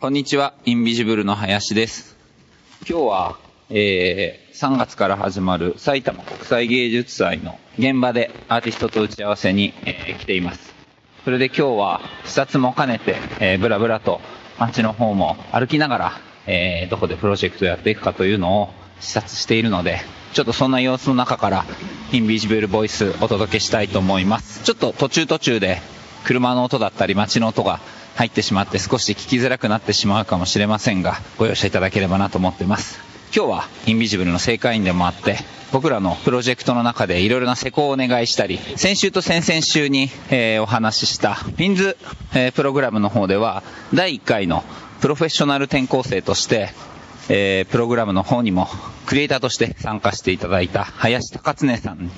こんにちは、インビジブルの林です。今日は、えー、3月から始まる埼玉国際芸術祭の現場でアーティストと打ち合わせに、えー来ています。それで今日は視察も兼ねて、えー、ブラブラと街の方も歩きながら、えー、どこでプロジェクトをやっていくかというのを視察しているので、ちょっとそんな様子の中から、インビジブルボイスお届けしたいと思います。ちょっと途中途中で、車の音だったり街の音が入ってしまって少し聞きづらくなってしまうかもしれませんが、ご容赦いただければなと思っています。今日はインビジブルの正会員でもあって、僕らのプロジェクトの中でいろいろな施工をお願いしたり、先週と先々週に、えーお話ししたピンズ、えープログラムの方では、第1回のプロフェッショナル転校生として、えープログラムの方にもクリエイターとして参加していただいた林高常さんに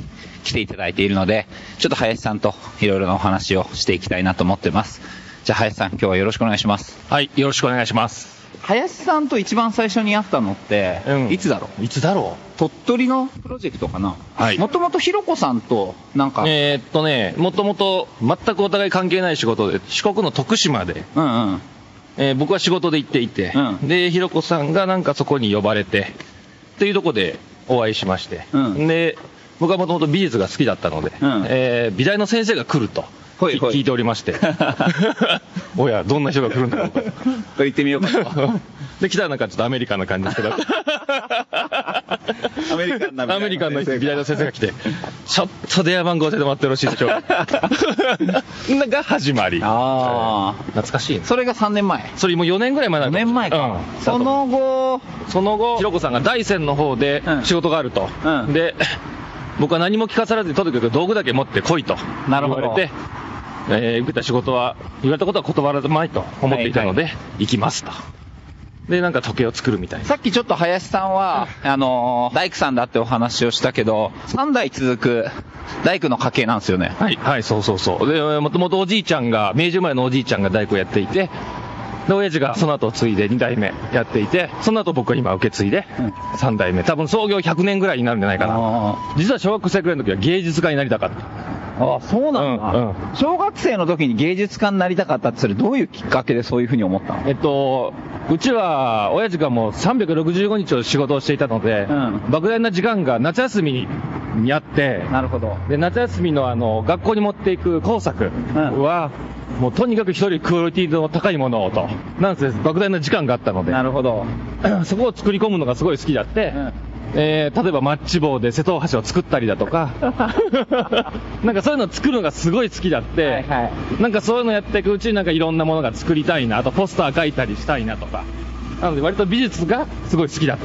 来ていただいているので、ちょっと林さんといろいろなお話をしていきたいなと思ってます。じゃあ林さん、今日はよろしくお願いします。はい、よろしくお願いします。林さんと一番最初に会ったのって、うん。いつだろう？いつだろ鳥取のプロジェクトかな？はい。もともとひろこさんと、なんか、うえーっとね、もともと全くお互い関係ない仕事で、四国の徳島で、うんうん。えー僕は仕事で行っていて、うん。で、ひろこさんがなんかそこに呼ばれて、っていうとこでお会いしまして、うん。で、僕はもともと美術が好きだったので、うん。えー美大の先生が来ると。ほいほい聞いておりまして。おや、どんな人が来るんだろうか。と言ってみようかと。で、来たらなんかちょっとアメリカンな感じですけど。アメリカンなアメリカンの美大の先生が来て、ちょっと電話番号教えてもらってよろしいでしょうか。が始まり。あ懐かしいねあ。。それが3年前。それもう4年ぐらい前なん4年前か。うん。その後、その後、ひろこさんが大山の方でうん仕事があると。うんで、僕は何も聞かされずにとにかく道具だけ持って来いと。なるほど言われて、えー受けた仕事は、言われたことは断らないと思っていたので、行きますと。で、なんか時計を作るみたいな。さっきちょっと林さんは、あのー大工さんだってお話をしたけど、3代続く大工の家系なんですよね。はい、はい、そうそうそう。で、もともとおじいちゃんが、明治生まれのおじいちゃんが大工やっていて、で、親父がその後継いで2代目やっていて、その後僕は今受け継いでうん3代目。多分創業100年ぐらいになるんじゃないかな。あ実は小学生くらいの時は芸術家になりたかった。ああ、そうなんだ、うんうん。小学生の時に芸術家になりたかったって、それどういうきっかけでそういうふうに思ったの？えっと、うちは、親父がもう365日を仕事をしていたので、うん。莫大な時間が夏休みにあって、なるほど。で、夏休みのあの、学校に持っていく工作は、もうとにかく一人クオリティの高いものをと、なんせ莫大な時間があったので、なるほど。そこを作り込むのがすごい好きだって、うんえー例えばマッチ棒で瀬戸大橋を作ったりだとか、なんかそういうのを作るのがすごい好きだって、はいはいなんかそういうのやっていくうちになんかいろんなものが作りたいな、あとポスター書いたりしたいなとか、なので割と美術がすごい好きだ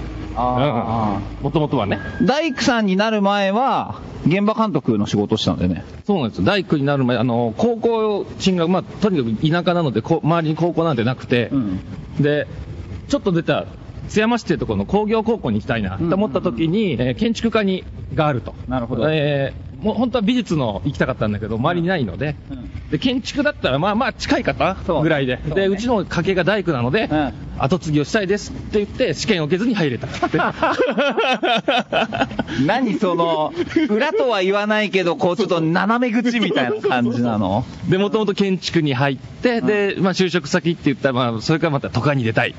もともとはね。大工さんになる前は、現場監督の仕事をしたんだよね。そうなんですよ。大工になる前、あの、高校進学、まあ、とにかく田舎なので、こう周りに高校なんてなくて、ん。で、ちょっと出た、津山市っていうところの工業高校に行きたいなと思った時に、えー建築家に、があると。なるほど。えーもう本当は美術の行きたかったんだけど、周りにないので、うん。で、建築だったらまあまあ近い方ぐらいで、そうね。で、うちの家系が大工なので、うん。後継ぎをしたいですって言って、試験を受けずに入れた。何その、裏とは言わないけど、こうちょっと斜め口みたいな感じなの？で、もともと建築に入って、で、まあ就職先って言ったら、まあ、それからまた都会に出たい。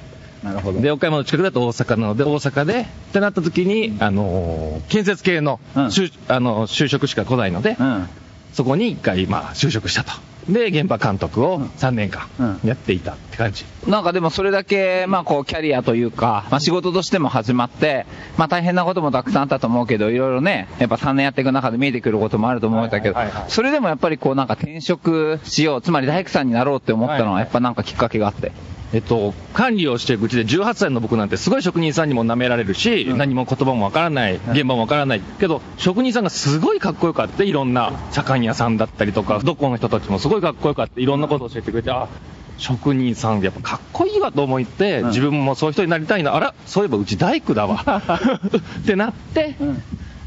なるほど。で、岡山の近くだと大阪なので、大阪で、ってなった時に、あのー建設系の、うん就あの就職しか来ないので、うん。そこに一回、まあ、就職したと。で、現場監督を3年間うんやっていたって感じ。なんかでもそれだけ、まあこう、キャリアというか、まあ仕事としても始まって、まあ大変なこともたくさんあったと思うけど、いろいろね、やっぱ3年やっていく中で見えてくることもあると思うんだけどそれでもやっぱりこうなんか転職しよう、つまり大工さんになろうって思ったのは、やっぱなんかきっかけがあって。えっと、管理をしていくうちで18歳の僕なんてすごい職人さんにも舐められるし、うん何も言葉もわからない、現場もわからない。けど、職人さんがすごいかっこよかって、いろんな茶観屋さんだったりとか、どこの人たちもすごいかっこよかって、いろんなことを教えてくれて、あ、職人さんやっぱかっこいいわと思って、うん。自分もそういう人になりたいな、あら、そういえばうち大工だわ。ってなって、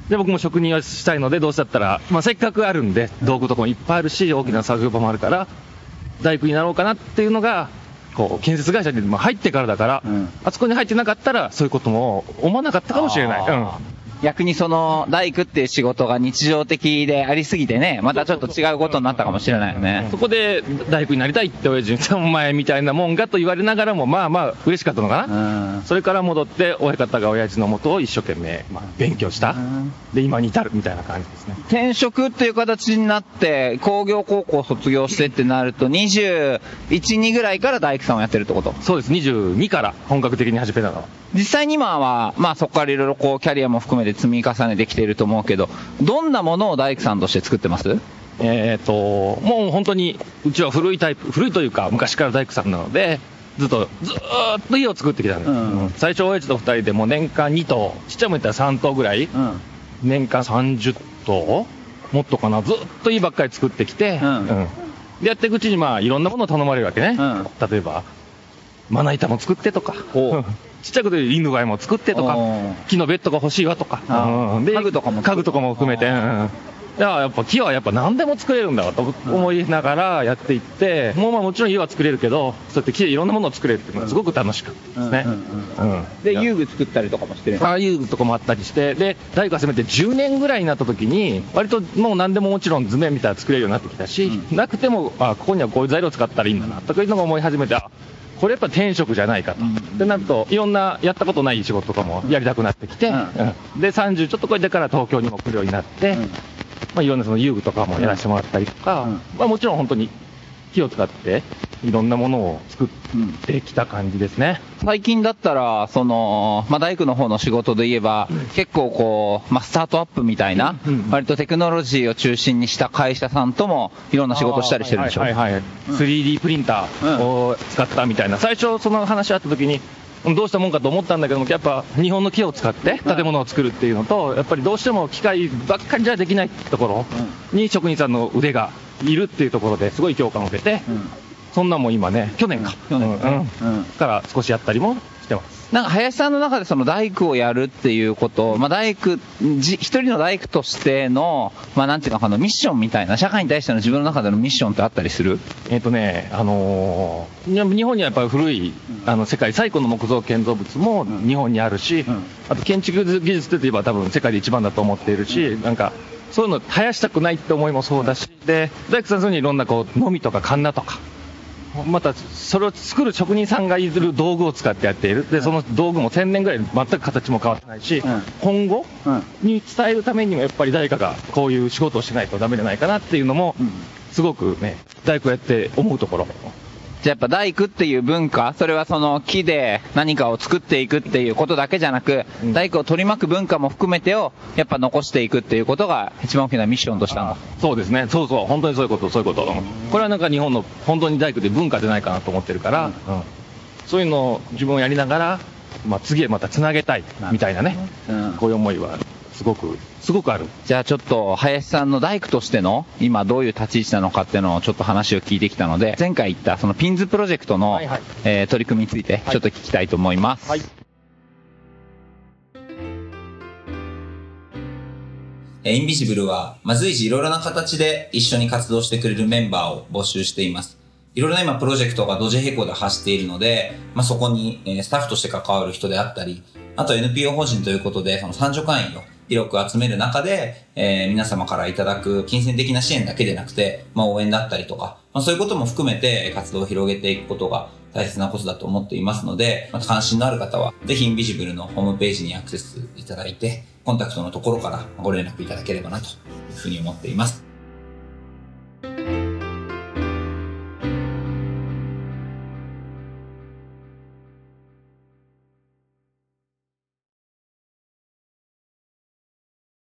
で、僕も職人をしたいので、どうせだったら、まあ、せっかくあるんで、道具とかもいっぱいあるし、大きな作業場もあるから、大工になろうかなっていうのが、こう、建設会社にまあ入ってからだから、うん。あそこに入ってなかったら、そういうことも思わなかったかもしれない。あ逆にその大工っていう仕事が日常的でありすぎてね、またちょっと違うことになったかもしれないよねそ。こで大工になりたいって親父に、お前みたいなもんがと言われながらも、まあまあ嬉しかったのかうな。ん。それから戻って、親方が親父のもとを一生懸命、まあ、勉強した。で、今に至るみたいな感じですね。転職っていう形になって、工業高校卒業してってなると、21、2ぐらいから大工さんをやってるってこと？そうです、22から本格的に始めたのは。実際に今は、まあそこからいろいろこうキャリアも含めて積み重ねてきてると思うけど、どんなものを大工さんとして作ってます？えっ、と、もう本当に、うちは古いタイプ、古いというか、昔から大工さんなので、ずっと、ずーっと家を作ってきたんです。うん。うん。最初、親父と2人でもう年間2棟、ちっちゃいもん言ったら3棟ぐらい、うん。年間30棟もっとかな、ずっと家ばっかり作ってきて、うん。でやっていくうちに、まあ、いろんなものを頼まれるわけね。うん。例えば、まな板も作ってとか、ちっちゃいことで犬飼いも作ってとか木のベッドが欲しいわとか、あうん。で家具とかも家具とかも含めて、うん。や、やっぱ木はやっぱ何でも作れるんだわと思いながらやっていって、もうまあもちろん家は作れるけど、そうやって木でいろんなものを作れるっていうのがすごく楽しかったですね。うんで、遊具作ったりとかもしてるああいうとこもあったりして、で、大工がせめて10年ぐらいになった時に、割ともう何でももちろん図面みたいなの作れるようになってきたし、うなくても、あここにはこういう材料使ったらいいんだな、とかいうのが思い始めて、あこれやっぱ転職じゃないかと。うん。で、なると、いろんなやったことない仕事とかもやりたくなってきて、で、30ちょっと超えてから東京にも来るようになって、うん。まあ、いろんなその遊具とかもやらせてもらったりとか、うん。まあ、もちろん本当に木を使って、いろんなものを作ってきた感じですね。最近だったら、その、まあ、大工の方の仕事で言えば、結構こう、まあ、スタートアップみたいな、割とテクノロジーを中心にした会社さんとも、いろんな仕事したりしてるでしょ？はいはいはい、3D プリンターを使ったみたいな、最初その話あった時に、どうしたもんかと思ったんだけども、やっぱ日本の木を使って建物を作るっていうのと、やっぱりどうしても機械ばっかりじゃできないところに職人さんの腕がいるっていうところですごい共感を受けて、うんそんなんも今ね、去年か、去年うんうん。うん。から少しやったりもしてます。なんか林さんの中でその大工をやるっていうこと、まあ、大工、じ一人の大工としての、まあ、なんていうのかな、ミッションみたいな、社会に対しての自分の中でのミッションってあったりする？えっ、とね、あのー日本にはやっぱり古い、あの世界最古の木造建造物もうん。日本にあるし、うん。あと建築技術って言えば多分世界で一番だと思っているし、なんかそういうの生やしたくないって思いもそうだし、で大工さんそういうにいろんなこうのみとかカンナとか。またそれを作る職人さんがいる道具を使ってやっているでその道具も1000年ぐらい全く形も変わってないし、うん今後うん。に伝えるためにもやっぱり誰かがこういう仕事をしないとダメじゃないかなっていうのも、すごくね、大工やって思うところ。じゃあやっぱ大工っていう文化、それはその木で何かを作っていくっていうことだけじゃなく、うん。大工を取り巻く文化も含めてを、やっぱ残していくっていうことが一番大きなミッションとしたんだ。そうですね、そうそう、本当にそういうこと、そういうこと。これはなんか日本の本当に大工で文化じゃないかなと思ってるから、うん。うんそういうのを自分をやりながら、まあ、次へまたつなげたいみたいなね、うん。こういう思いはすごく、すごくある。じゃあちょっと林さんの大工としての今どういう立ち位置なのかっていうのをちょっと話を聞いてきたので前回言ったそのピンズプロジェクトの、はいはい。えー取り組みについてちょっと聞きたいと思います、はい。えーインビジブルは、まあ、随時いろいろな形で一緒に活動してくれるメンバーを募集しています。いろいろな今プロジェクトが同時並行で走っているので、まあ、そこに、えースタッフとして関わる人であったり、あと NPO 法人ということで、その参助会員を広く集める中で、えー皆様からいただく金銭的な支援だけでなくて、まあ、応援だったりとか、まあ、そういうことも含めて活動を広げていくことが大切なことだと思っていますので、また関心のある方は、ぜひインビジブルのホームページにアクセスいただいて、コンタクトのところからご連絡いただければなというふうに思っています。